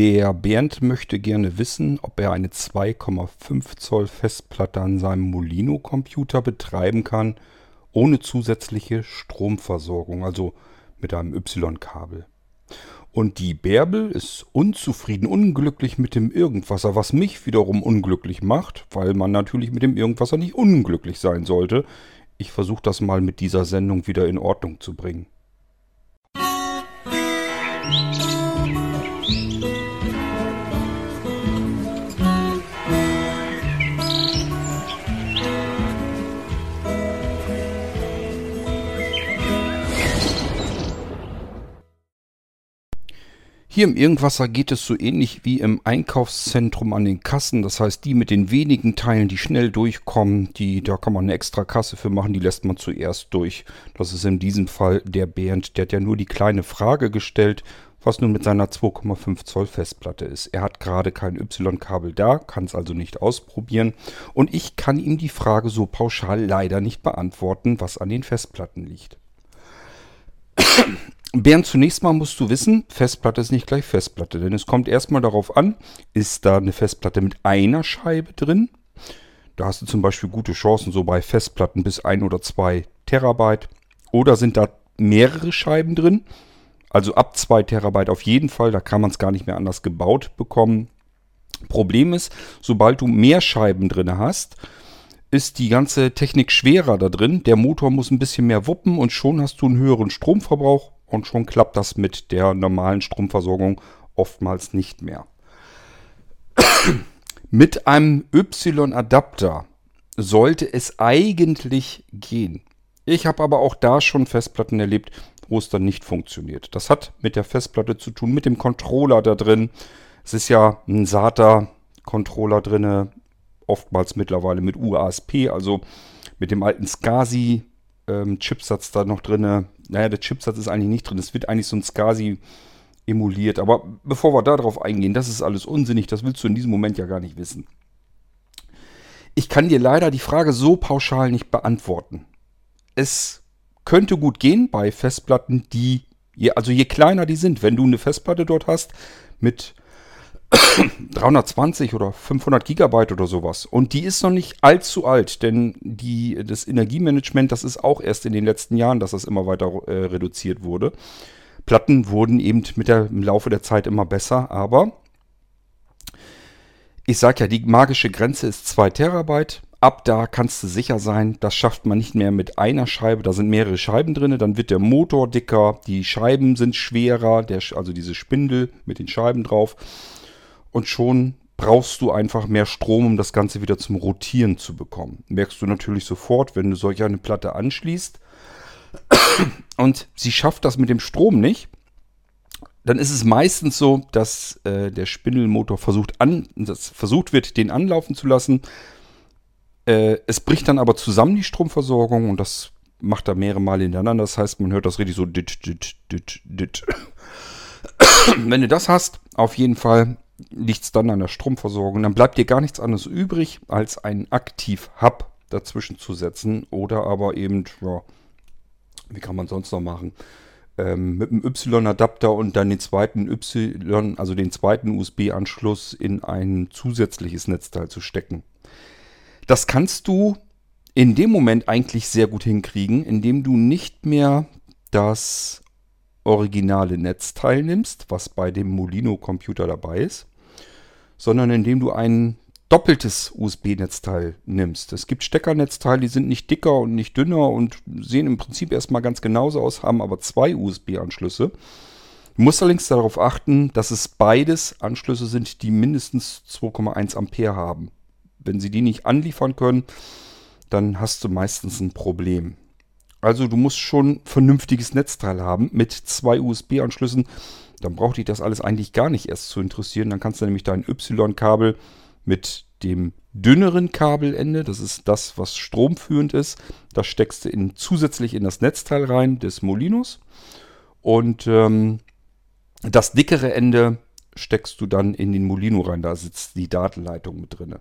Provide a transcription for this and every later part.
Der Bernd möchte gerne wissen, ob er eine 2,5 Zoll Festplatte an seinem Molino-Computer betreiben kann, ohne zusätzliche Stromversorgung, also mit einem Y-Kabel. Und die Bärbel ist unzufrieden, unglücklich mit dem Irgendwasser, was mich wiederum unglücklich macht, weil man natürlich mit dem Irgendwasser nicht unglücklich sein sollte. Ich versuche das mal mit dieser Sendung wieder in Ordnung zu bringen. Hier im Irgendwasser geht es so ähnlich wie im Einkaufszentrum an den Kassen. Das heißt, die mit den wenigen Teilen, die schnell durchkommen, die, da kann man eine extra Kasse für machen, die lässt man zuerst durch. Das ist in diesem Fall der Bernd. Der hat ja nur die kleine Frage gestellt, was nun mit seiner 2,5 Zoll Festplatte ist. Er hat gerade kein Y-Kabel da, kann es also nicht ausprobieren. Und ich kann ihm die Frage so pauschal leider nicht beantworten, was an den Festplatten liegt. Bernd, zunächst mal musst du wissen, Festplatte ist nicht gleich Festplatte, denn es kommt erstmal darauf an, ist da eine Festplatte mit einer Scheibe drin? Da hast du zum Beispiel gute Chancen so bei Festplatten bis ein oder zwei Terabyte. Oder sind da mehrere Scheiben drin? Also ab 2 Terabyte auf jeden Fall, da kann man es gar nicht mehr anders gebaut bekommen. Problem ist, sobald du mehr Scheiben drin hast, ist die ganze Technik schwerer da drin. Der Motor muss ein bisschen mehr wuppen und schon hast du einen höheren Stromverbrauch und schon klappt das mit der normalen Stromversorgung oftmals nicht mehr. mit einem Y-Adapter sollte es eigentlich gehen. Ich habe aber auch da schon Festplatten erlebt, wo es dann nicht funktioniert. Das hat mit der Festplatte zu tun, mit dem Controller da drin. Es ist ja ein SATA-Controller drin, oftmals mittlerweile mit UASP, also mit dem alten SCSI ähm, da noch drin. Naja, der Chipsatz ist eigentlich nicht drin. Es wird eigentlich so ein SCSI emuliert. Aber bevor wir darauf eingehen, das ist alles unsinnig. Das willst du in diesem Moment ja gar nicht wissen. Ich kann dir leider die Frage so pauschal nicht beantworten. Es könnte gut gehen bei Festplatten, die, je, also je kleiner die sind, wenn du eine Festplatte dort hast mit 320 oder 500 Gigabyte oder sowas. Und die ist noch nicht allzu alt, denn die, das Energiemanagement, das ist auch erst in den letzten Jahren, dass das immer weiter äh, reduziert wurde. Platten wurden eben mit der, im Laufe der Zeit immer besser, aber ich sage ja, die magische Grenze ist 2 Terabyte. Ab da kannst du sicher sein, das schafft man nicht mehr mit einer Scheibe. Da sind mehrere Scheiben drin. Dann wird der Motor dicker, die Scheiben sind schwerer, der, also diese Spindel mit den Scheiben drauf und schon brauchst du einfach mehr Strom, um das Ganze wieder zum Rotieren zu bekommen. Merkst du natürlich sofort, wenn du solch eine Platte anschließt und sie schafft das mit dem Strom nicht, dann ist es meistens so, dass äh, der Spindelmotor versucht, an, versucht wird, den anlaufen zu lassen. Äh, es bricht dann aber zusammen die Stromversorgung und das macht er mehrere Male hintereinander. Das heißt, man hört das richtig so dit, dit, dit, dit. Wenn du das hast, auf jeden Fall liegt es dann an der Stromversorgung. Dann bleibt dir gar nichts anderes übrig, als einen Aktiv-Hub dazwischen zu setzen. Oder aber eben, ja, wie kann man sonst noch machen? Ähm, mit einem Y-Adapter und dann den zweiten Y, also den zweiten USB-Anschluss in ein zusätzliches Netzteil zu stecken. Das kannst du in dem Moment eigentlich sehr gut hinkriegen, indem du nicht mehr das originale Netzteil nimmst, was bei dem Molino-Computer dabei ist, sondern indem du ein doppeltes USB-Netzteil nimmst. Es gibt Steckernetzteile, die sind nicht dicker und nicht dünner und sehen im Prinzip erstmal ganz genauso aus, haben aber zwei USB-Anschlüsse. Du musst allerdings darauf achten, dass es beides Anschlüsse sind, die mindestens 2,1 Ampere haben. Wenn sie die nicht anliefern können, dann hast du meistens ein Problem. Also du musst schon vernünftiges Netzteil haben mit zwei USB-Anschlüssen, dann braucht dich das alles eigentlich gar nicht erst zu interessieren. Dann kannst du nämlich dein Y-Kabel mit dem dünneren Kabelende, das ist das, was stromführend ist, das steckst du in, zusätzlich in das Netzteil rein des Molinos. Und ähm, das dickere Ende steckst du dann in den Molino rein, da sitzt die Datenleitung mit drin.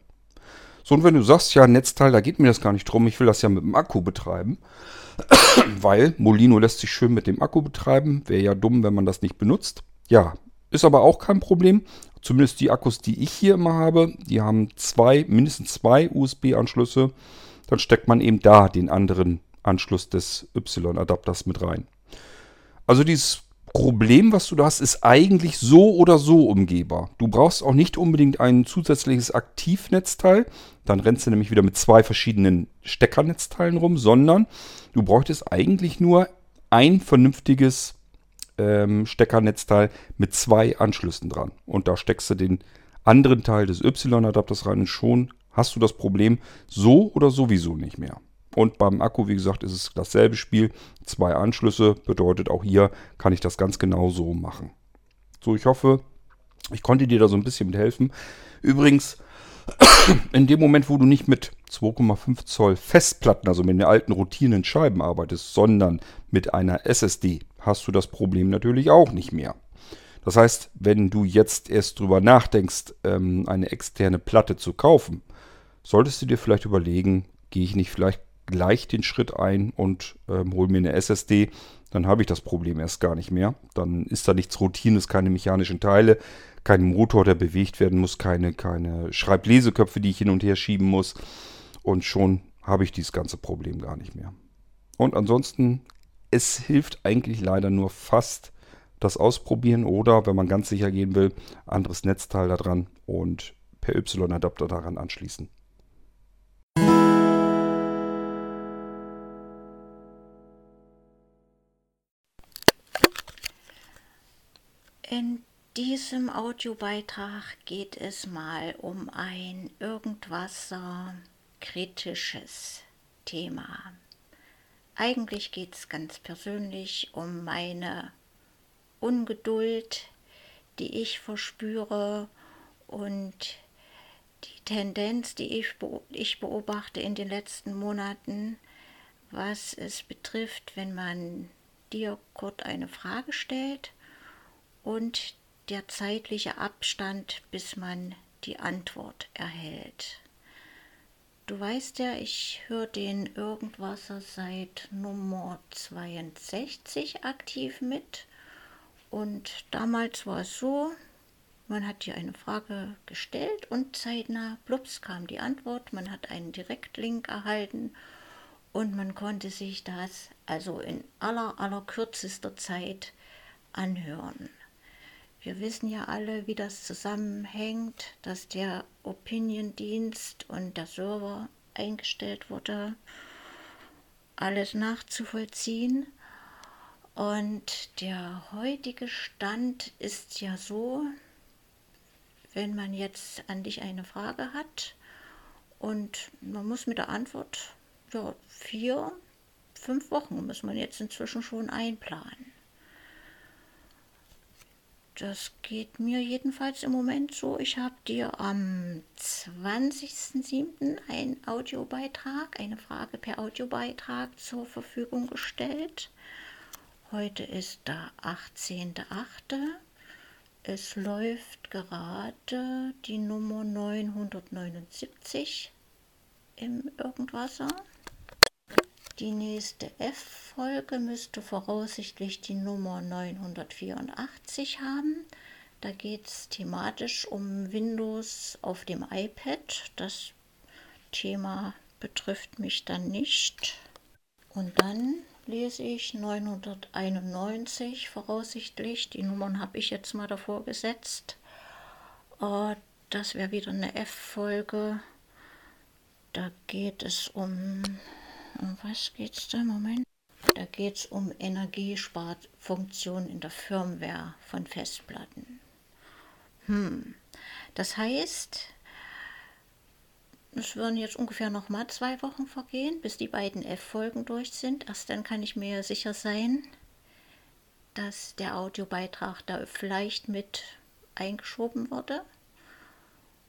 So, und wenn du sagst, ja, Netzteil, da geht mir das gar nicht drum, ich will das ja mit dem Akku betreiben, weil Molino lässt sich schön mit dem Akku betreiben, wäre ja dumm, wenn man das nicht benutzt. Ja, ist aber auch kein Problem. Zumindest die Akkus, die ich hier immer habe, die haben zwei, mindestens zwei USB-Anschlüsse. Dann steckt man eben da den anderen Anschluss des Y-Adapters mit rein. Also dieses Problem, was du da hast, ist eigentlich so oder so umgehbar. Du brauchst auch nicht unbedingt ein zusätzliches Aktivnetzteil. Dann rennst du nämlich wieder mit zwei verschiedenen Steckernetzteilen rum, sondern du bräuchtest eigentlich nur ein vernünftiges ähm, Steckernetzteil mit zwei Anschlüssen dran. Und da steckst du den anderen Teil des Y-Adapters rein und schon hast du das Problem so oder sowieso nicht mehr. Und beim Akku, wie gesagt, ist es dasselbe Spiel. Zwei Anschlüsse bedeutet auch hier kann ich das ganz genau so machen. So, ich hoffe, ich konnte dir da so ein bisschen mit helfen. Übrigens, in dem Moment, wo du nicht mit 2,5 Zoll Festplatten, also mit den alten routierenden Scheiben arbeitest, sondern mit einer SSD, hast du das Problem natürlich auch nicht mehr. Das heißt, wenn du jetzt erst drüber nachdenkst, ähm, eine externe Platte zu kaufen, solltest du dir vielleicht überlegen, gehe ich nicht vielleicht gleich den Schritt ein und ähm, hole mir eine SSD, dann habe ich das Problem erst gar nicht mehr. Dann ist da nichts Routines, keine mechanischen Teile, kein Motor, der bewegt werden muss, keine, keine Schreibleseköpfe, die ich hin und her schieben muss. Und schon habe ich dieses ganze Problem gar nicht mehr. Und ansonsten, es hilft eigentlich leider nur fast das Ausprobieren oder, wenn man ganz sicher gehen will, anderes Netzteil da dran und per Y-Adapter daran anschließen. In diesem Audiobeitrag geht es mal um ein irgendwas kritisches Thema. Eigentlich geht es ganz persönlich um meine Ungeduld, die ich verspüre und die Tendenz, die ich beobachte in den letzten Monaten, was es betrifft, wenn man dir Kurt eine Frage stellt und der zeitliche Abstand, bis man die Antwort erhält. Du weißt ja, ich höre den Irgendwasser seit Nummer 62 aktiv mit. Und damals war es so, man hat hier eine Frage gestellt und zeitnah, plups, kam die Antwort. Man hat einen Direktlink erhalten und man konnte sich das also in aller, aller kürzester Zeit anhören. Wir wissen ja alle, wie das zusammenhängt, dass der Opinion-Dienst und der Server eingestellt wurde, alles nachzuvollziehen. Und der heutige Stand ist ja so, wenn man jetzt an dich eine Frage hat und man muss mit der Antwort, ja, vier, fünf Wochen muss man jetzt inzwischen schon einplanen. Das geht mir jedenfalls im Moment so. Ich habe dir am 20.07. einen Audiobeitrag, eine Frage per Audiobeitrag zur Verfügung gestellt. Heute ist der 18.08. Es läuft gerade die Nummer 979 im Irgendwasser. Die nächste F-Folge müsste voraussichtlich die Nummer 984 haben. Da geht es thematisch um Windows auf dem iPad. Das Thema betrifft mich dann nicht. Und dann lese ich 991 voraussichtlich. Die Nummern habe ich jetzt mal davor gesetzt. Äh, das wäre wieder eine F-Folge. Da geht es um um was geht es da? Moment. Da geht es um Energiesparfunktionen in der Firmware von Festplatten. Hm. Das heißt, es würden jetzt ungefähr noch mal zwei Wochen vergehen, bis die beiden F-Folgen durch sind. Erst dann kann ich mir sicher sein, dass der Audiobeitrag da vielleicht mit eingeschoben wurde.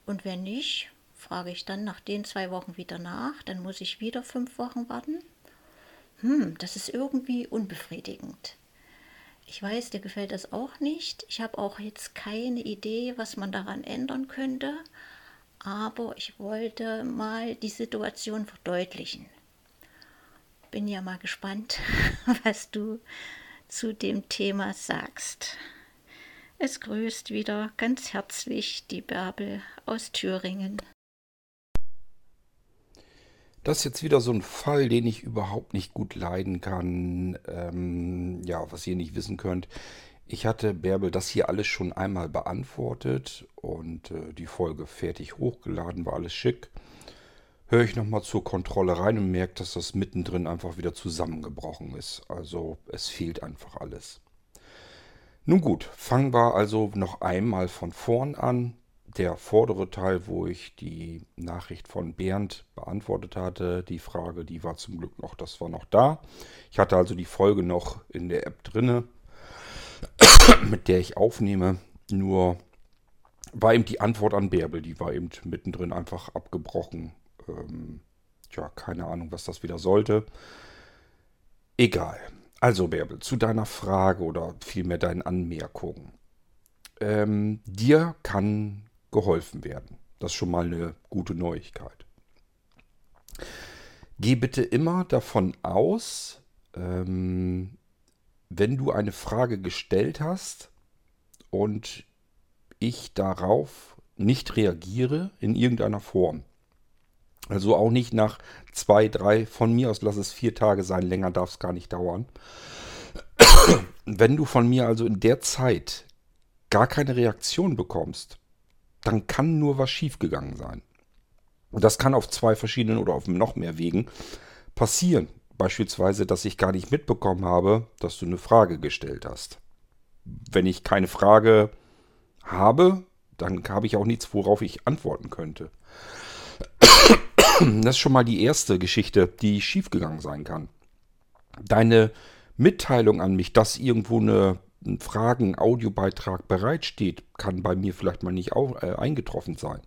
Und wenn nicht, frage ich dann nach den zwei Wochen wieder nach, dann muss ich wieder fünf Wochen warten. Hm, das ist irgendwie unbefriedigend. Ich weiß, dir gefällt das auch nicht. Ich habe auch jetzt keine Idee, was man daran ändern könnte, aber ich wollte mal die Situation verdeutlichen. Bin ja mal gespannt, was du zu dem Thema sagst. Es grüßt wieder ganz herzlich die Bärbel aus Thüringen. Das ist jetzt wieder so ein Fall, den ich überhaupt nicht gut leiden kann. Ähm, ja, was ihr nicht wissen könnt. Ich hatte Bärbel das hier alles schon einmal beantwortet und äh, die Folge fertig hochgeladen, war alles schick. Höre ich nochmal zur Kontrolle rein und merke, dass das mittendrin einfach wieder zusammengebrochen ist. Also es fehlt einfach alles. Nun gut, fangen wir also noch einmal von vorn an. Der vordere Teil, wo ich die Nachricht von Bernd beantwortet hatte, die Frage, die war zum Glück noch, das war noch da. Ich hatte also die Folge noch in der App drinne, mit der ich aufnehme. Nur war eben die Antwort an Bärbel, die war eben mittendrin einfach abgebrochen. Ähm, tja, keine Ahnung, was das wieder sollte. Egal. Also Bärbel, zu deiner Frage oder vielmehr deinen Anmerkungen. Ähm, dir kann geholfen werden. Das ist schon mal eine gute Neuigkeit. Geh bitte immer davon aus, ähm, wenn du eine Frage gestellt hast und ich darauf nicht reagiere in irgendeiner Form. Also auch nicht nach zwei, drei, von mir aus lass es vier Tage sein, länger darf es gar nicht dauern. Wenn du von mir also in der Zeit gar keine Reaktion bekommst, dann kann nur was schiefgegangen sein. Und das kann auf zwei verschiedenen oder auf noch mehr Wegen passieren. Beispielsweise, dass ich gar nicht mitbekommen habe, dass du eine Frage gestellt hast. Wenn ich keine Frage habe, dann habe ich auch nichts, worauf ich antworten könnte. Das ist schon mal die erste Geschichte, die schiefgegangen sein kann. Deine Mitteilung an mich, dass irgendwo eine Fragen, Audiobeitrag bereitsteht, kann bei mir vielleicht mal nicht auch, äh, eingetroffen sein.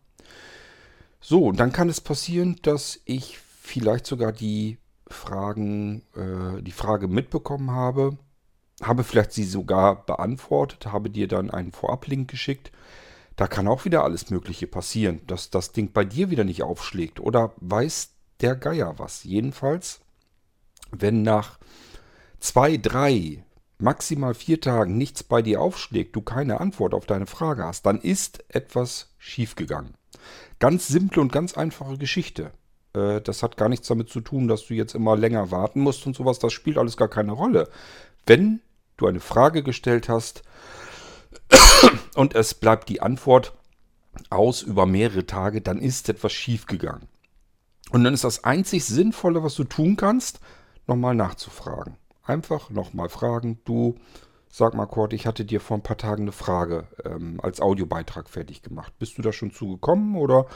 So, dann kann es passieren, dass ich vielleicht sogar die Fragen, äh, die Frage mitbekommen habe, habe vielleicht sie sogar beantwortet, habe dir dann einen Vorablink geschickt. Da kann auch wieder alles Mögliche passieren, dass das Ding bei dir wieder nicht aufschlägt. Oder weiß der Geier was. Jedenfalls, wenn nach zwei, drei, maximal vier Tagen nichts bei dir aufschlägt, du keine Antwort auf deine Frage hast, dann ist etwas schiefgegangen. Ganz simple und ganz einfache Geschichte. Äh, das hat gar nichts damit zu tun, dass du jetzt immer länger warten musst und sowas. Das spielt alles gar keine Rolle. Wenn du eine Frage gestellt hast und es bleibt die Antwort aus über mehrere Tage, dann ist etwas schiefgegangen. Und dann ist das einzig Sinnvolle, was du tun kannst, nochmal nachzufragen. Einfach nochmal fragen, du, sag mal Kurt, ich hatte dir vor ein paar Tagen eine Frage ähm, als Audiobeitrag fertig gemacht. Bist du da schon zugekommen oder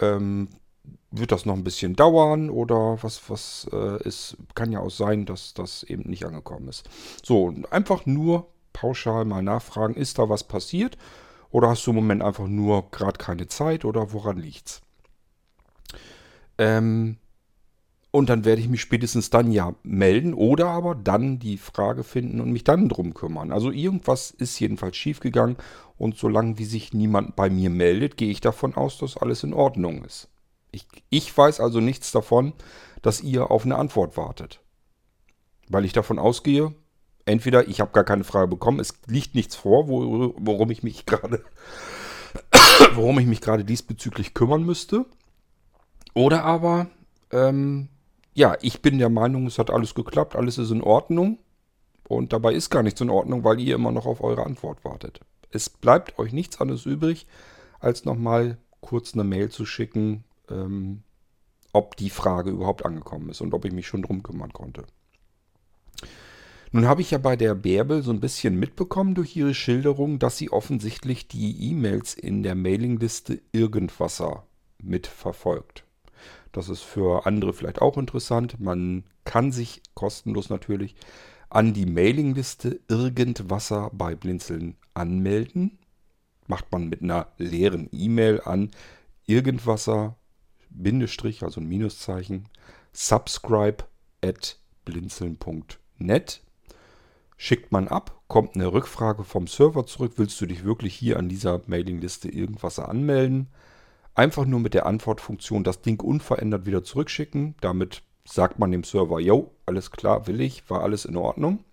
ähm, wird das noch ein bisschen dauern oder was, was äh, ist, kann ja auch sein, dass das eben nicht angekommen ist. So, einfach nur pauschal mal nachfragen, ist da was passiert oder hast du im Moment einfach nur gerade keine Zeit oder woran liegt's? Ähm, und dann werde ich mich spätestens dann ja melden oder aber dann die Frage finden und mich dann drum kümmern. Also irgendwas ist jedenfalls schiefgegangen und solange wie sich niemand bei mir meldet, gehe ich davon aus, dass alles in Ordnung ist. Ich, ich weiß also nichts davon, dass ihr auf eine Antwort wartet. Weil ich davon ausgehe, entweder ich habe gar keine Frage bekommen, es liegt nichts vor, worum ich mich gerade worum ich mich gerade diesbezüglich kümmern müsste. Oder aber ähm, ja, ich bin der Meinung, es hat alles geklappt, alles ist in Ordnung. Und dabei ist gar nichts in Ordnung, weil ihr immer noch auf eure Antwort wartet. Es bleibt euch nichts anderes übrig, als nochmal kurz eine Mail zu schicken, ähm, ob die Frage überhaupt angekommen ist und ob ich mich schon drum kümmern konnte. Nun habe ich ja bei der Bärbel so ein bisschen mitbekommen durch ihre Schilderung, dass sie offensichtlich die E-Mails in der Mailingliste Irgendwasser mitverfolgt. Das ist für andere vielleicht auch interessant. Man kann sich kostenlos natürlich an die Mailingliste Irgendwasser bei Blinzeln anmelden. Macht man mit einer leeren E-Mail an Irgendwasser, Bindestrich, also ein Minuszeichen, subscribe at blinzeln.net. Schickt man ab, kommt eine Rückfrage vom Server zurück. Willst du dich wirklich hier an dieser Mailingliste Irgendwasser anmelden? Einfach nur mit der Antwortfunktion das Ding unverändert wieder zurückschicken. Damit sagt man dem Server, yo, alles klar, will ich, war alles in Ordnung.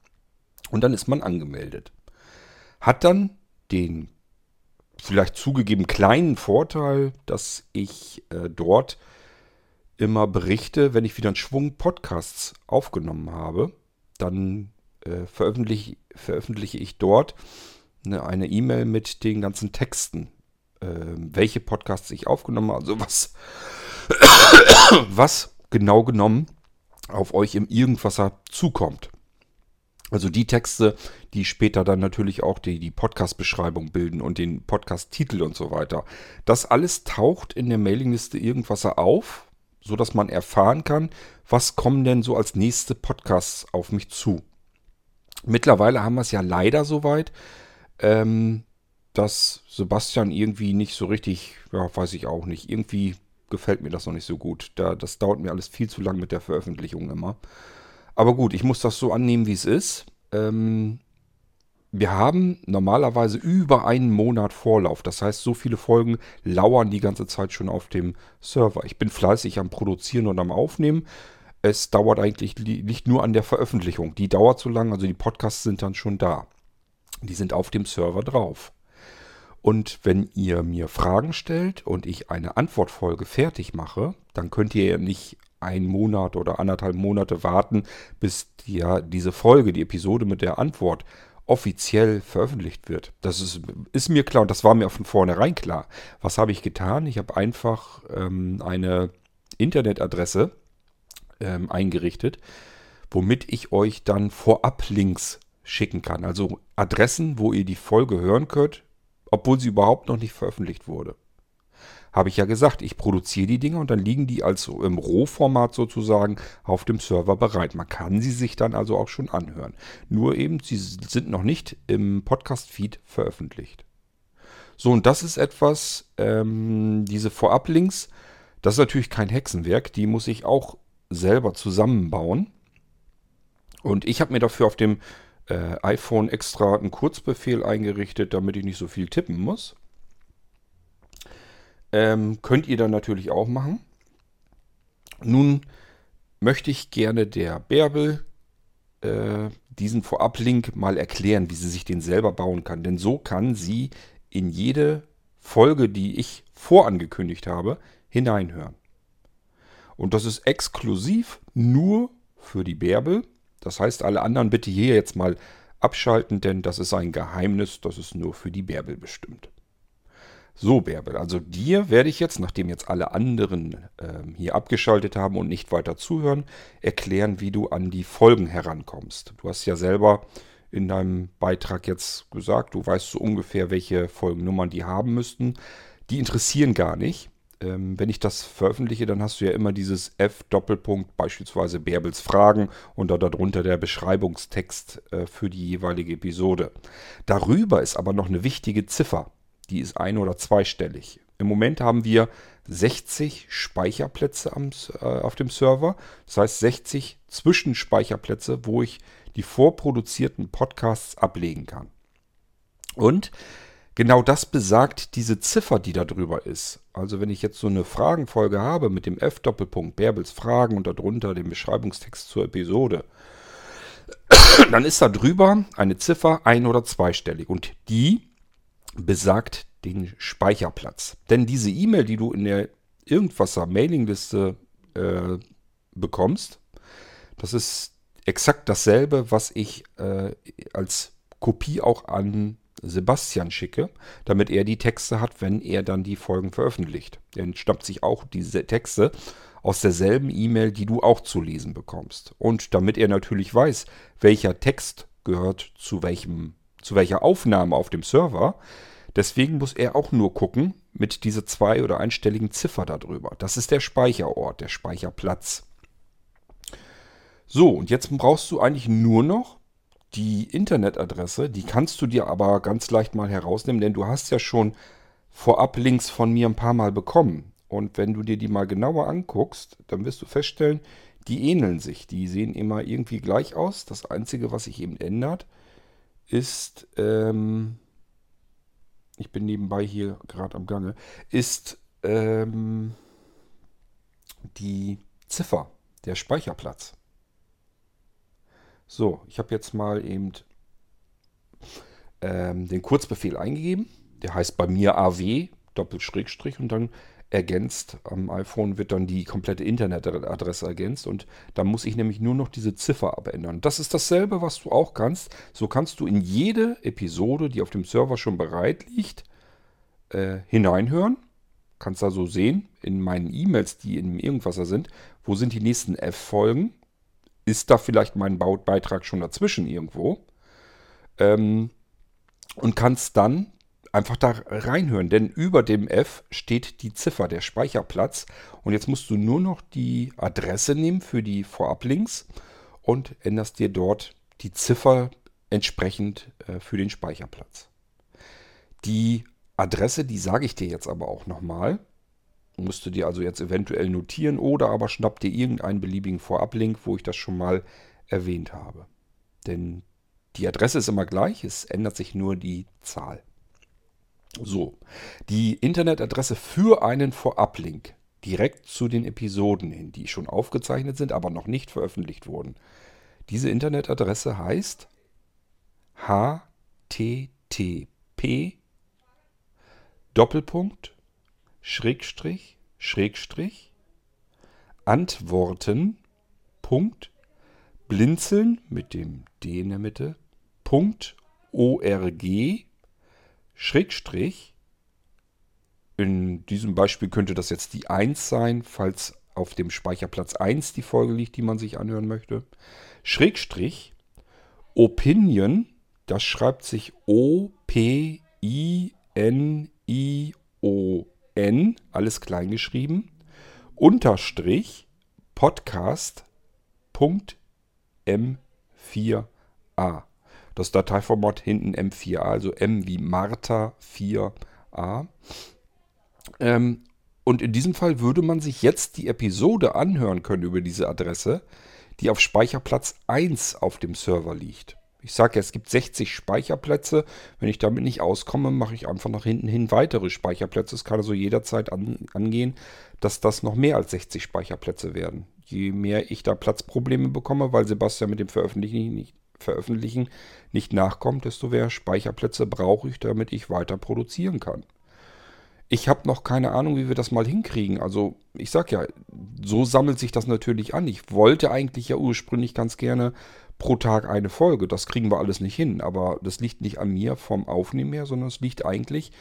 Und dann ist man angemeldet. Hat dann den vielleicht zugegeben kleinen Vorteil, dass ich äh, dort immer berichte, wenn ich wieder einen Schwung Podcasts aufgenommen habe, dann äh, veröffentliche, veröffentliche ich dort eine E-Mail mit den ganzen Texten, welche Podcasts ich aufgenommen habe, also was, was genau genommen auf euch im Irgendwasser zukommt. Also die Texte, die später dann natürlich auch die, die Podcast-Beschreibung bilden und den Podcast-Titel und so weiter. Das alles taucht in der Mailingliste Irgendwasser auf, sodass man erfahren kann, was kommen denn so als nächste Podcasts auf mich zu. Mittlerweile haben wir es ja leider soweit, ähm, dass Sebastian irgendwie nicht so richtig, ja, weiß ich auch nicht, irgendwie gefällt mir das noch nicht so gut. Da, das dauert mir alles viel zu lang mit der Veröffentlichung immer. Aber gut, ich muss das so annehmen, wie es ist. Ähm, wir haben normalerweise über einen Monat Vorlauf. Das heißt, so viele Folgen lauern die ganze Zeit schon auf dem Server. Ich bin fleißig am Produzieren und am Aufnehmen. Es dauert eigentlich nicht nur an der Veröffentlichung. Die dauert so lange, also die Podcasts sind dann schon da. Die sind auf dem Server drauf. Und wenn ihr mir Fragen stellt und ich eine Antwortfolge fertig mache, dann könnt ihr ja nicht einen Monat oder anderthalb Monate warten, bis ja, diese Folge, die Episode mit der Antwort offiziell veröffentlicht wird. Das ist, ist mir klar und das war mir von vornherein klar. Was habe ich getan? Ich habe einfach ähm, eine Internetadresse ähm, eingerichtet, womit ich euch dann vorab Links schicken kann. Also Adressen, wo ihr die Folge hören könnt, obwohl sie überhaupt noch nicht veröffentlicht wurde. Habe ich ja gesagt, ich produziere die Dinge und dann liegen die also im Rohformat sozusagen auf dem Server bereit. Man kann sie sich dann also auch schon anhören. Nur eben, sie sind noch nicht im Podcast-Feed veröffentlicht. So, und das ist etwas, ähm, diese Vorab-Links, das ist natürlich kein Hexenwerk, die muss ich auch selber zusammenbauen. Und ich habe mir dafür auf dem äh, iPhone extra einen Kurzbefehl eingerichtet, damit ich nicht so viel tippen muss. Ähm, könnt ihr dann natürlich auch machen. Nun möchte ich gerne der Bärbel äh, diesen Vorab-Link mal erklären, wie sie sich den selber bauen kann. Denn so kann sie in jede Folge, die ich vorangekündigt habe, hineinhören. Und das ist exklusiv nur für die Bärbel. Das heißt, alle anderen bitte hier jetzt mal abschalten, denn das ist ein Geheimnis, das ist nur für die Bärbel bestimmt. So, Bärbel, also dir werde ich jetzt, nachdem jetzt alle anderen äh, hier abgeschaltet haben und nicht weiter zuhören, erklären, wie du an die Folgen herankommst. Du hast ja selber in deinem Beitrag jetzt gesagt, du weißt so ungefähr, welche Folgennummern die haben müssten. Die interessieren gar nicht ähm, wenn ich das veröffentliche, dann hast du ja immer dieses F-Doppelpunkt, beispielsweise Bärbels Fragen und da darunter der Beschreibungstext äh, für die jeweilige Episode. Darüber ist aber noch eine wichtige Ziffer. Die ist ein- oder zweistellig. Im Moment haben wir 60 Speicherplätze am, äh, auf dem Server. Das heißt 60 Zwischenspeicherplätze, wo ich die vorproduzierten Podcasts ablegen kann. Und Genau das besagt diese Ziffer, die da drüber ist. Also wenn ich jetzt so eine Fragenfolge habe mit dem F-Doppelpunkt Bärbels Fragen und darunter dem Beschreibungstext zur Episode, dann ist da drüber eine Ziffer ein- oder zweistellig und die besagt den Speicherplatz. Denn diese E-Mail, die du in der irgendwaser Mailingliste äh, bekommst, das ist exakt dasselbe, was ich äh, als Kopie auch an Sebastian schicke, damit er die Texte hat, wenn er dann die Folgen veröffentlicht. Er schnappt sich auch diese Texte aus derselben E-Mail, die du auch zu lesen bekommst. Und damit er natürlich weiß, welcher Text gehört zu welchem, zu welcher Aufnahme auf dem Server, deswegen muss er auch nur gucken mit dieser zwei- oder einstelligen Ziffer darüber. Das ist der Speicherort, der Speicherplatz. So, und jetzt brauchst du eigentlich nur noch die Internetadresse, die kannst du dir aber ganz leicht mal herausnehmen, denn du hast ja schon vorab Links von mir ein paar Mal bekommen. Und wenn du dir die mal genauer anguckst, dann wirst du feststellen, die ähneln sich. Die sehen immer irgendwie gleich aus. Das Einzige, was sich eben ändert, ist, ähm, ich bin nebenbei hier gerade am Gange, ist ähm, die Ziffer, der Speicherplatz. So, ich habe jetzt mal eben ähm, den Kurzbefehl eingegeben. Der heißt bei mir AW, Doppelschrägstrich und dann ergänzt. Am iPhone wird dann die komplette Internetadresse ergänzt und da muss ich nämlich nur noch diese Ziffer abändern. Das ist dasselbe, was du auch kannst. So kannst du in jede Episode, die auf dem Server schon bereit liegt, äh, hineinhören. Kannst da so sehen, in meinen E-Mails, die in Irgendwasser sind, wo sind die nächsten F-Folgen. Ist da vielleicht mein Beitrag schon dazwischen irgendwo? Ähm, und kannst dann einfach da reinhören, denn über dem F steht die Ziffer, der Speicherplatz. Und jetzt musst du nur noch die Adresse nehmen für die Vorablinks und änderst dir dort die Ziffer entsprechend äh, für den Speicherplatz. Die Adresse, die sage ich dir jetzt aber auch nochmal. Musst du dir also jetzt eventuell notieren oder aber schnapp dir irgendeinen beliebigen Vorablink, wo ich das schon mal erwähnt habe. Denn die Adresse ist immer gleich, es ändert sich nur die Zahl. So, die Internetadresse für einen Vorablink direkt zu den Episoden hin, die schon aufgezeichnet sind, aber noch nicht veröffentlicht wurden. Diese Internetadresse heißt http Doppelpunkt Schrägstrich Schrägstrich Antworten Punkt Blinzeln mit dem D in der Mitte Punkt org Schrägstrich. In diesem Beispiel könnte das jetzt die 1 sein, falls auf dem Speicherplatz 1 die Folge liegt, die man sich anhören möchte. Schrägstrich Opinion, das schreibt sich O-P-I-N-I-O-N, alles klein geschrieben, Unterstrich Podcast.m4a das Dateiformat hinten M4A, also M wie Martha 4a. Ähm, und in diesem Fall würde man sich jetzt die Episode anhören können über diese Adresse, die auf Speicherplatz 1 auf dem Server liegt. Ich sage ja, es gibt 60 Speicherplätze. Wenn ich damit nicht auskomme, mache ich einfach nach hinten hin weitere Speicherplätze. Es kann also jederzeit an, angehen, dass das noch mehr als 60 Speicherplätze werden. Je mehr ich da Platzprobleme bekomme, weil Sebastian mit dem Veröffentlichen nicht, Veröffentlichen nicht nachkommt, desto mehr Speicherplätze brauche ich, damit ich weiter produzieren kann. Ich habe noch keine Ahnung, wie wir das mal hinkriegen. Also ich sage ja, so sammelt sich das natürlich an. Ich wollte eigentlich ja ursprünglich ganz gerne pro Tag eine Folge. Das kriegen wir alles nicht hin. Aber das liegt nicht an mir vom Aufnehmen her, sondern es liegt eigentlich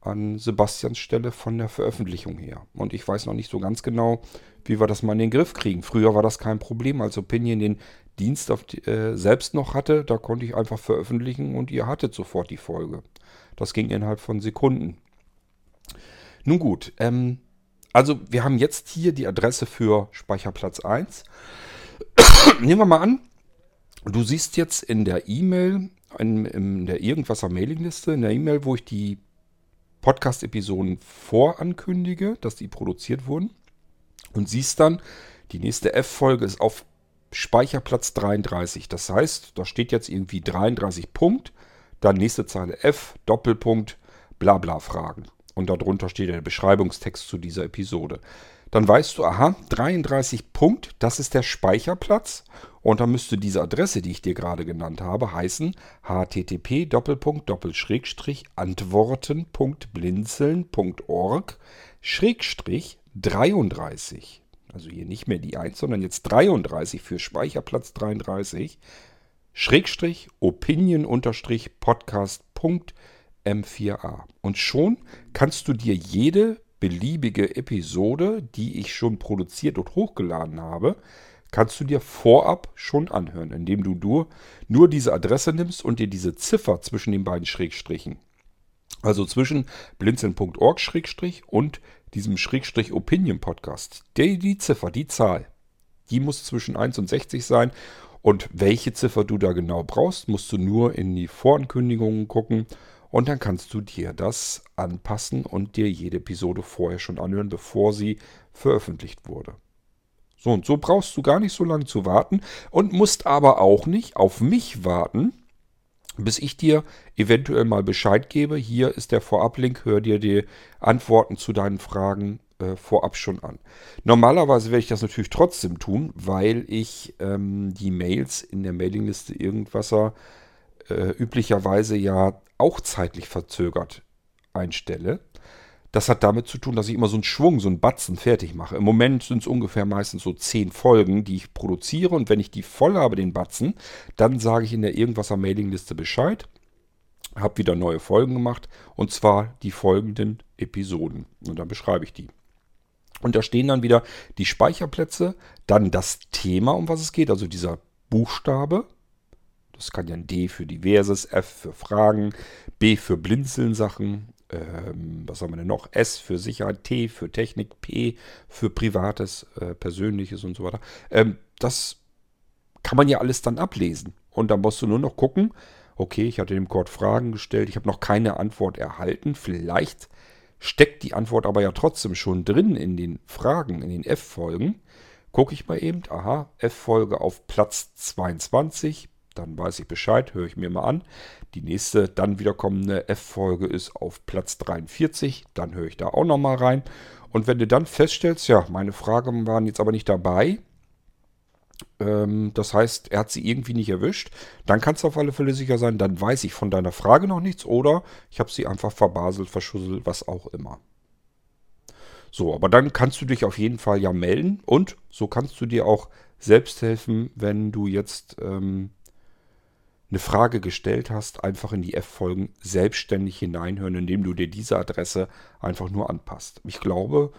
an Sebastians Stelle von der Veröffentlichung her. Und ich weiß noch nicht so ganz genau, wie wir das mal in den Griff kriegen. Früher war das kein Problem, als Opinion den Dienst auf die, äh, selbst noch hatte. Da konnte ich einfach veröffentlichen und ihr hattet sofort die Folge. Das ging innerhalb von Sekunden. Nun gut, ähm, also wir haben jetzt hier die Adresse für Speicherplatz 1. Nehmen wir mal an, du siehst jetzt in der E-Mail, in, in der Irgendwasser Mailingliste, in der E-Mail, wo ich die Podcast-Episoden vorankündige, dass die produziert wurden. Und siehst dann, die nächste F-Folge ist auf Speicherplatz 33. Das heißt, da steht jetzt irgendwie 33 Punkt, dann nächste Zeile F, Doppelpunkt, bla bla Fragen. Und darunter steht der Beschreibungstext zu dieser Episode. Dann weißt du, aha, 33 Punkt, das ist der Speicherplatz. Und dann müsste diese Adresse, die ich dir gerade genannt habe, heißen http antworten.blinzeln.org schrägstrich 33 also hier nicht mehr die 1, sondern jetzt 33 für Speicherplatz 33, Schrägstrich opinion-podcast.m4a. Und schon kannst du dir jede beliebige Episode, die ich schon produziert und hochgeladen habe, kannst du dir vorab schon anhören, indem du nur, nur diese Adresse nimmst und dir diese Ziffer zwischen den beiden Schrägstrichen, also zwischen blinzeln.org Schrägstrich und diesem Schrägstrich Opinion Podcast, die, die Ziffer, die Zahl, die muss zwischen 1 und 60 sein. Und welche Ziffer du da genau brauchst, musst du nur in die Vorankündigungen gucken. Und dann kannst du dir das anpassen und dir jede Episode vorher schon anhören, bevor sie veröffentlicht wurde. So und so brauchst du gar nicht so lange zu warten und musst aber auch nicht auf mich warten, bis ich dir eventuell mal Bescheid gebe. Hier ist der Vorablink, hör dir die Antworten zu deinen Fragen äh, vorab schon an. Normalerweise werde ich das natürlich trotzdem tun, weil ich ähm, die Mails in der Mailingliste Irgendwasser äh, üblicherweise ja auch zeitlich verzögert einstelle. Das hat damit zu tun, dass ich immer so einen Schwung, so einen Batzen fertig mache. Im Moment sind es ungefähr meistens so zehn Folgen, die ich produziere. Und wenn ich die voll habe, den Batzen, dann sage ich in der Irgendwasser Mailingliste Bescheid. Habe wieder neue Folgen gemacht. Und zwar die folgenden Episoden. Und dann beschreibe ich die. Und da stehen dann wieder die Speicherplätze, dann das Thema, um was es geht, also dieser Buchstabe. Das kann ja ein D für Diverses, F für Fragen, B für Blinzeln-Sachen, ähm, was haben wir denn noch? S für Sicherheit, T für Technik, P für Privates, äh, Persönliches und so weiter. Ähm, das kann man ja alles dann ablesen. Und dann musst du nur noch gucken, okay, ich hatte dem Code Fragen gestellt, ich habe noch keine Antwort erhalten. Vielleicht steckt die Antwort aber ja trotzdem schon drin in den Fragen, in den F-Folgen. Gucke ich mal eben, aha, F-Folge auf Platz 22, dann weiß ich Bescheid, höre ich mir mal an. Die nächste dann wiederkommende F-Folge ist auf Platz 43, dann höre ich da auch nochmal rein. Und wenn du dann feststellst, ja, meine Fragen waren jetzt aber nicht dabei, ähm, das heißt, er hat sie irgendwie nicht erwischt, dann kannst du auf alle Fälle sicher sein, dann weiß ich von deiner Frage noch nichts oder ich habe sie einfach verbaselt, verschusselt, was auch immer. So, aber dann kannst du dich auf jeden Fall ja melden und so kannst du dir auch selbst helfen, wenn du jetzt ähm, eine Frage gestellt hast, einfach in die F-Folgen selbstständig hineinhören, indem du dir diese Adresse einfach nur anpasst. Ich glaube,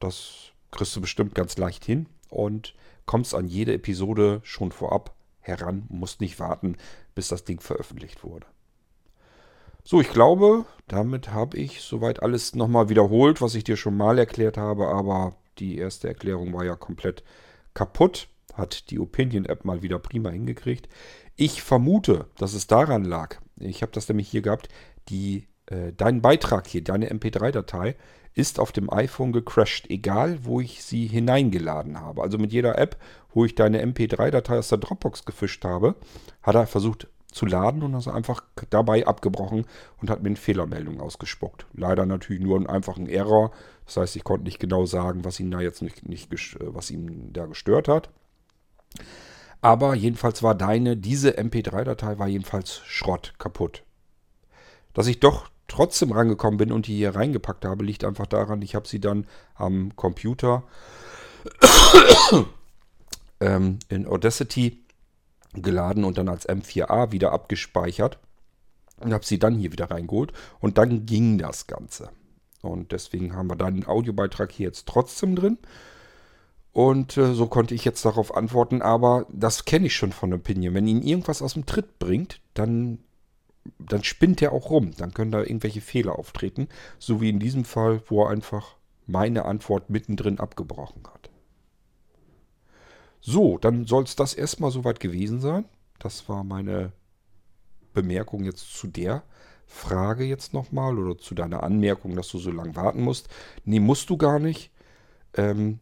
das kriegst du bestimmt ganz leicht hin und kommst an jede Episode schon vorab heran, musst nicht warten, bis das Ding veröffentlicht wurde. So, ich glaube, damit habe ich soweit alles nochmal wiederholt, was ich dir schon mal erklärt habe, aber die erste Erklärung war ja komplett kaputt. Hat die Opinion-App mal wieder prima hingekriegt. Ich vermute, dass es daran lag. Ich habe das nämlich hier gehabt, die, äh, dein Beitrag hier, deine MP3-Datei, ist auf dem iPhone gecrashed, egal wo ich sie hineingeladen habe. Also mit jeder App, wo ich deine MP3-Datei aus der Dropbox gefischt habe, hat er versucht zu laden und ist einfach dabei abgebrochen und hat mir eine Fehlermeldung ausgespuckt. Leider natürlich nur einen einfachen Error. Das heißt, ich konnte nicht genau sagen, was ihn da jetzt nicht, nicht was ihn da gestört hat. Aber jedenfalls war deine, diese MP3-Datei war jedenfalls Schrott, kaputt. Dass ich doch trotzdem rangekommen bin und die hier reingepackt habe, liegt einfach daran, ich habe sie dann am Computer ähm, in Audacity geladen und dann als M4A wieder abgespeichert und habe sie dann hier wieder reingeholt und dann ging das Ganze. Und deswegen haben wir dann den Audiobeitrag hier jetzt trotzdem drin. Und äh, so konnte ich jetzt darauf antworten, aber das kenne ich schon von Opinion. Wenn ihn irgendwas aus dem Tritt bringt, dann dann spinnt er auch rum. Dann können da irgendwelche Fehler auftreten. So wie in diesem Fall, wo er einfach meine Antwort mittendrin abgebrochen hat. So, dann soll es das erstmal soweit gewesen sein. Das war meine Bemerkung jetzt zu der Frage jetzt nochmal oder zu deiner Anmerkung, dass du so lange warten musst. Nee, musst du gar nicht. Ähm,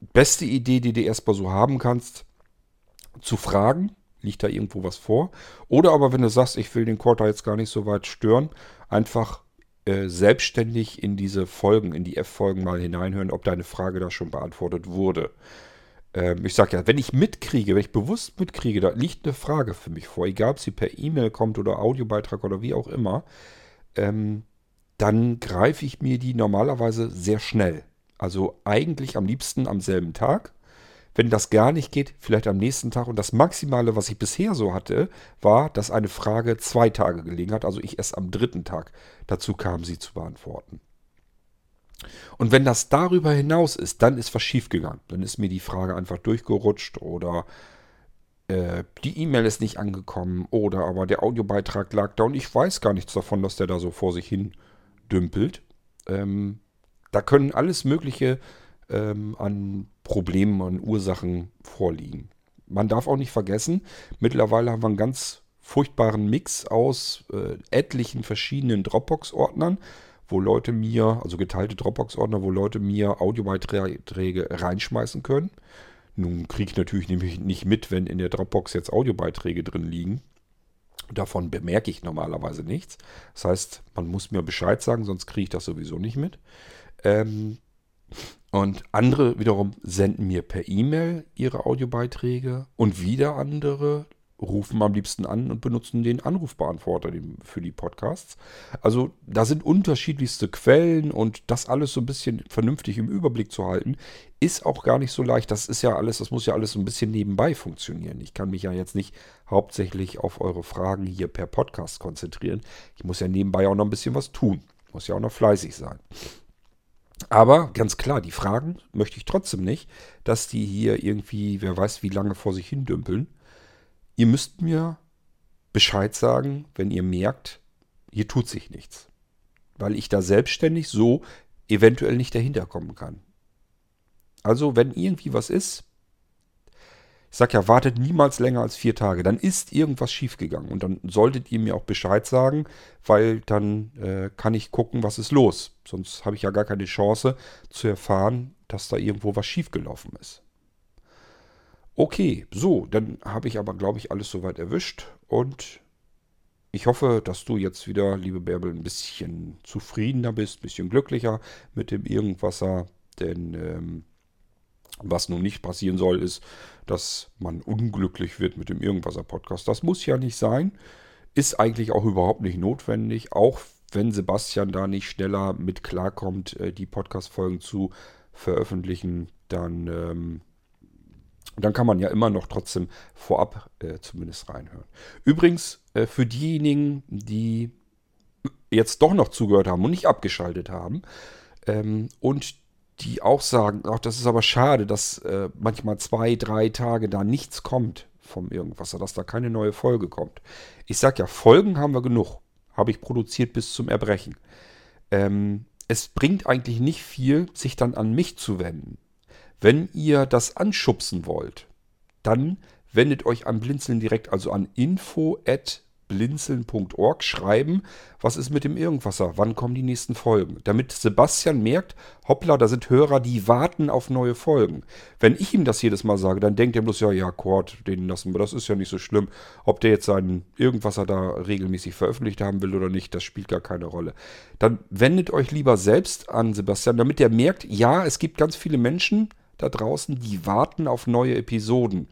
beste Idee, die du erstmal so haben kannst, zu fragen, liegt da irgendwo was vor. Oder aber wenn du sagst, ich will den Quarter jetzt gar nicht so weit stören, einfach äh, selbstständig in diese Folgen, in die F-Folgen mal hineinhören, ob deine Frage da schon beantwortet wurde. Ähm, ich sage ja, wenn ich mitkriege, wenn ich bewusst mitkriege, da liegt eine Frage für mich vor, egal ob sie per E-Mail kommt oder Audiobeitrag oder wie auch immer, ähm, dann greife ich mir die normalerweise sehr schnell. Also eigentlich am liebsten am selben Tag wenn das gar nicht geht, vielleicht am nächsten Tag. Und das Maximale, was ich bisher so hatte, war, dass eine Frage zwei Tage gelegen hat. Also ich erst am dritten Tag dazu kam, sie zu beantworten. Und wenn das darüber hinaus ist, dann ist was schiefgegangen. Dann ist mir die Frage einfach durchgerutscht oder äh, die E-Mail ist nicht angekommen oder aber der Audiobeitrag lag da und ich weiß gar nichts davon, dass der da so vor sich hin dümpelt. Ähm, da können alles Mögliche ähm, an Problemen, an Ursachen vorliegen. Man darf auch nicht vergessen, mittlerweile haben wir einen ganz furchtbaren Mix aus äh, etlichen verschiedenen Dropbox-Ordnern, wo Leute mir, also geteilte Dropbox-Ordner, wo Leute mir Audiobeiträge reinschmeißen können. Nun kriege ich natürlich nicht mit, wenn in der Dropbox jetzt Audiobeiträge drin liegen. Davon bemerke ich normalerweise nichts. Das heißt, man muss mir Bescheid sagen, sonst kriege ich das sowieso nicht mit. Ähm, und andere wiederum senden mir per E-Mail ihre Audiobeiträge und wieder andere rufen am liebsten an und benutzen den Anrufbeantworter für die Podcasts. Also da sind unterschiedlichste Quellen und das alles so ein bisschen vernünftig im Überblick zu halten, ist auch gar nicht so leicht. Das ist ja alles, das muss ja alles so ein bisschen nebenbei funktionieren. Ich kann mich ja jetzt nicht hauptsächlich auf eure Fragen hier per Podcast konzentrieren. Ich muss ja nebenbei auch noch ein bisschen was tun. Ich muss ja auch noch fleißig sein. Aber ganz klar, die Fragen möchte ich trotzdem nicht, dass die hier irgendwie, wer weiß wie lange vor sich hin dümpeln. Ihr müsst mir Bescheid sagen, wenn ihr merkt, hier tut sich nichts. Weil ich da selbstständig so eventuell nicht dahinter kommen kann. Also, wenn irgendwie was ist, ich sag ja, wartet niemals länger als vier Tage. Dann ist irgendwas schiefgegangen. Und dann solltet ihr mir auch Bescheid sagen, weil dann äh, kann ich gucken, was ist los. Sonst habe ich ja gar keine Chance zu erfahren, dass da irgendwo was schiefgelaufen ist. Okay, so, dann habe ich aber, glaube ich, alles soweit erwischt und ich hoffe, dass du jetzt wieder, liebe Bärbel, ein bisschen zufriedener bist, ein bisschen glücklicher mit dem Irgendwasser, denn ähm, was nun nicht passieren soll, ist, dass man unglücklich wird mit dem Irgendwasser-Podcast. Das muss ja nicht sein, ist eigentlich auch überhaupt nicht notwendig, auch wenn Sebastian da nicht schneller mit klarkommt, äh, die Podcast-Folgen zu veröffentlichen, dann ähm, dann kann man ja immer noch trotzdem vorab äh, zumindest reinhören. Übrigens, äh, für diejenigen, die jetzt doch noch zugehört haben und nicht abgeschaltet haben ähm, und die auch sagen, ach, das ist aber schade, dass äh, manchmal zwei, drei Tage da nichts kommt vom irgendwas, dass da keine neue Folge kommt. Ich sag ja, Folgen haben wir genug. Habe ich produziert bis zum Erbrechen. Ähm, es bringt eigentlich nicht viel, sich dann an mich zu wenden. Wenn ihr das anschubsen wollt, dann wendet euch an Blinzeln direkt, also an info at blinzeln.org schreiben, was ist mit dem Irgendwasser, wann kommen die nächsten Folgen. Damit Sebastian merkt, hoppla, da sind Hörer, die warten auf neue Folgen. Wenn ich ihm das jedes Mal sage, dann denkt er bloß, ja, ja, Kord, den lassen wir, das ist ja nicht so schlimm. Ob der jetzt seinen Irgendwasser da regelmäßig veröffentlicht haben will oder nicht, das spielt gar keine Rolle. Dann wendet euch lieber selbst an Sebastian, damit er merkt, ja, es gibt ganz viele Menschen, da draußen, die warten auf neue Episoden.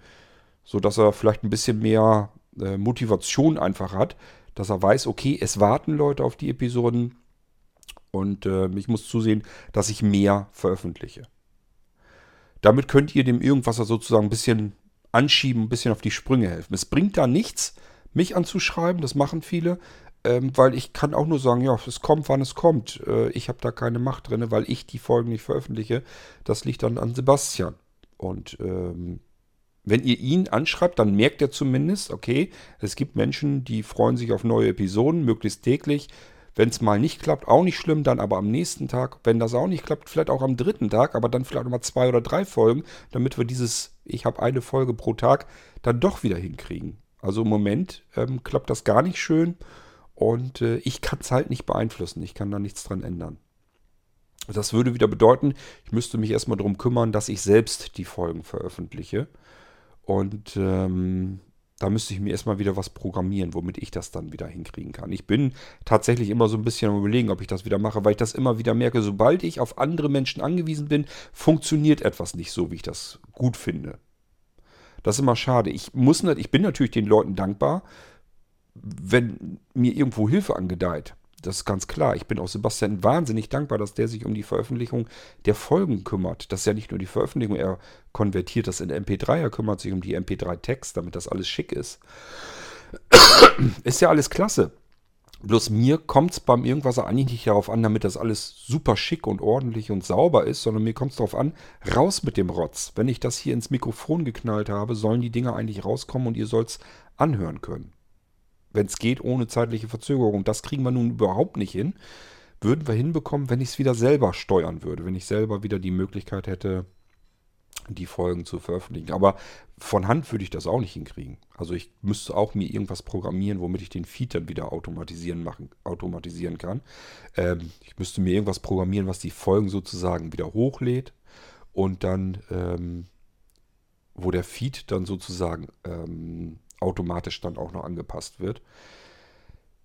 Sodass er vielleicht ein bisschen mehr äh, Motivation einfach hat, dass er weiß, okay, es warten Leute auf die Episoden und äh, ich muss zusehen, dass ich mehr veröffentliche. Damit könnt ihr dem irgendwas sozusagen ein bisschen anschieben, ein bisschen auf die Sprünge helfen. Es bringt da nichts, mich anzuschreiben, das machen viele, ähm, weil ich kann auch nur sagen, ja, es kommt, wann es kommt. Äh, ich habe da keine Macht drin, weil ich die Folgen nicht veröffentliche. Das liegt dann an Sebastian. Und ähm, wenn ihr ihn anschreibt, dann merkt er zumindest, okay, es gibt Menschen, die freuen sich auf neue Episoden, möglichst täglich. Wenn es mal nicht klappt, auch nicht schlimm, dann aber am nächsten Tag. Wenn das auch nicht klappt, vielleicht auch am dritten Tag, aber dann vielleicht nochmal zwei oder drei Folgen, damit wir dieses, ich habe eine Folge pro Tag, dann doch wieder hinkriegen. Also im Moment ähm, klappt das gar nicht schön und äh, ich kann es halt nicht beeinflussen. Ich kann da nichts dran ändern. Das würde wieder bedeuten, ich müsste mich erstmal darum kümmern, dass ich selbst die Folgen veröffentliche. Und ähm, da müsste ich mir erstmal wieder was programmieren, womit ich das dann wieder hinkriegen kann. Ich bin tatsächlich immer so ein bisschen am Überlegen, ob ich das wieder mache, weil ich das immer wieder merke, sobald ich auf andere Menschen angewiesen bin, funktioniert etwas nicht so, wie ich das gut finde. Das ist immer schade. Ich muss ich bin natürlich den Leuten dankbar, wenn mir irgendwo Hilfe angedeiht. Das ist ganz klar. Ich bin auch Sebastian wahnsinnig dankbar, dass der sich um die Veröffentlichung der Folgen kümmert. Das ist ja nicht nur die Veröffentlichung, er konvertiert das in MP3, er kümmert sich um die MP3-Text, damit das alles schick ist. ist ja alles klasse. Bloß mir kommt es beim Irgendwas eigentlich nicht darauf an, damit das alles super schick und ordentlich und sauber ist, sondern mir kommt es darauf an, raus mit dem Rotz. Wenn ich das hier ins Mikrofon geknallt habe, sollen die Dinger eigentlich rauskommen und ihr sollt es anhören können wenn es geht, ohne zeitliche Verzögerung. Das kriegen wir nun überhaupt nicht hin. Würden wir hinbekommen, wenn ich es wieder selber steuern würde, wenn ich selber wieder die Möglichkeit hätte, die Folgen zu veröffentlichen. Aber von Hand würde ich das auch nicht hinkriegen. Also ich müsste auch mir irgendwas programmieren, womit ich den Feed dann wieder automatisieren, machen, automatisieren kann. Ähm, ich müsste mir irgendwas programmieren, was die Folgen sozusagen wieder hochlädt und dann, ähm, wo der Feed dann sozusagen ähm, automatisch dann auch noch angepasst wird.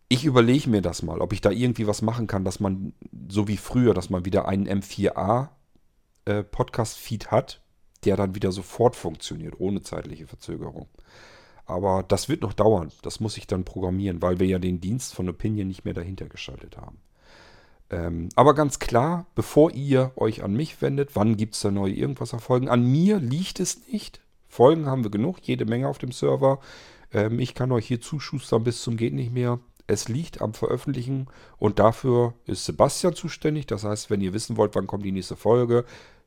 Ich überlege mir das mal, ob ich da irgendwie was machen kann, dass man, so wie früher, dass man wieder einen M4A äh, hat, der dann wieder sofort funktioniert, ohne zeitliche Verzögerung. Aber das wird noch dauern. Das muss ich dann programmieren, weil wir ja den Dienst von Opinion nicht mehr dahinter geschaltet haben. Ähm, aber ganz klar, bevor ihr euch an mich wendet, wann gibt es da neue Irgendwas-Folgen? An mir liegt es nicht. Folgen haben wir genug, jede Menge auf dem Server. Ähm, ich kann euch hier zuschustern bis zum geht nicht mehr. Es liegt am Veröffentlichen und dafür ist Sebastian zuständig. Das heißt, wenn ihr wissen wollt, wann kommt die nächste Folge,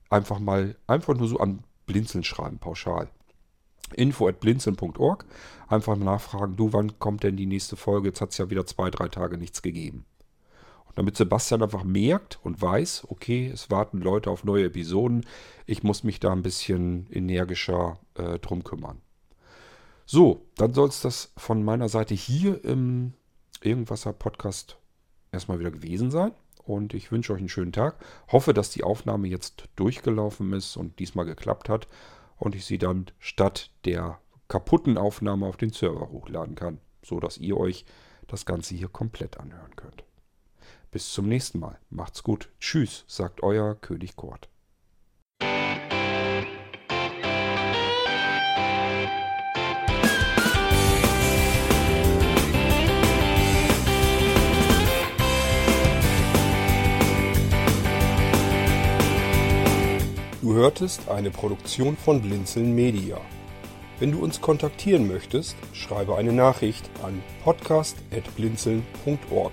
einfach mal einfach nur so an Blinzeln schreiben, pauschal. Info at blinzeln.org. Einfach nachfragen, du, wann kommt denn die nächste Folge? Jetzt hat es ja wieder zwei, drei Tage nichts gegeben. Damit Sebastian einfach merkt und weiß, okay, es warten Leute auf neue Episoden. Ich muss mich da ein bisschen energischer äh, drum kümmern. So, dann soll es das von meiner Seite hier im Irgendwasser Podcast erstmal wieder gewesen sein. Und ich wünsche euch einen schönen Tag. Hoffe, dass die Aufnahme jetzt durchgelaufen ist und diesmal geklappt hat. Und ich sie dann statt der kaputten Aufnahme auf den Server hochladen kann. So dass ihr euch das Ganze hier komplett anhören könnt. Bis zum nächsten Mal. Macht's gut. Tschüss, sagt euer König Kurt. Du hörtest eine Produktion von Blinzeln Media. Wenn du uns kontaktieren möchtest, schreibe eine Nachricht an podcast.blinzeln.org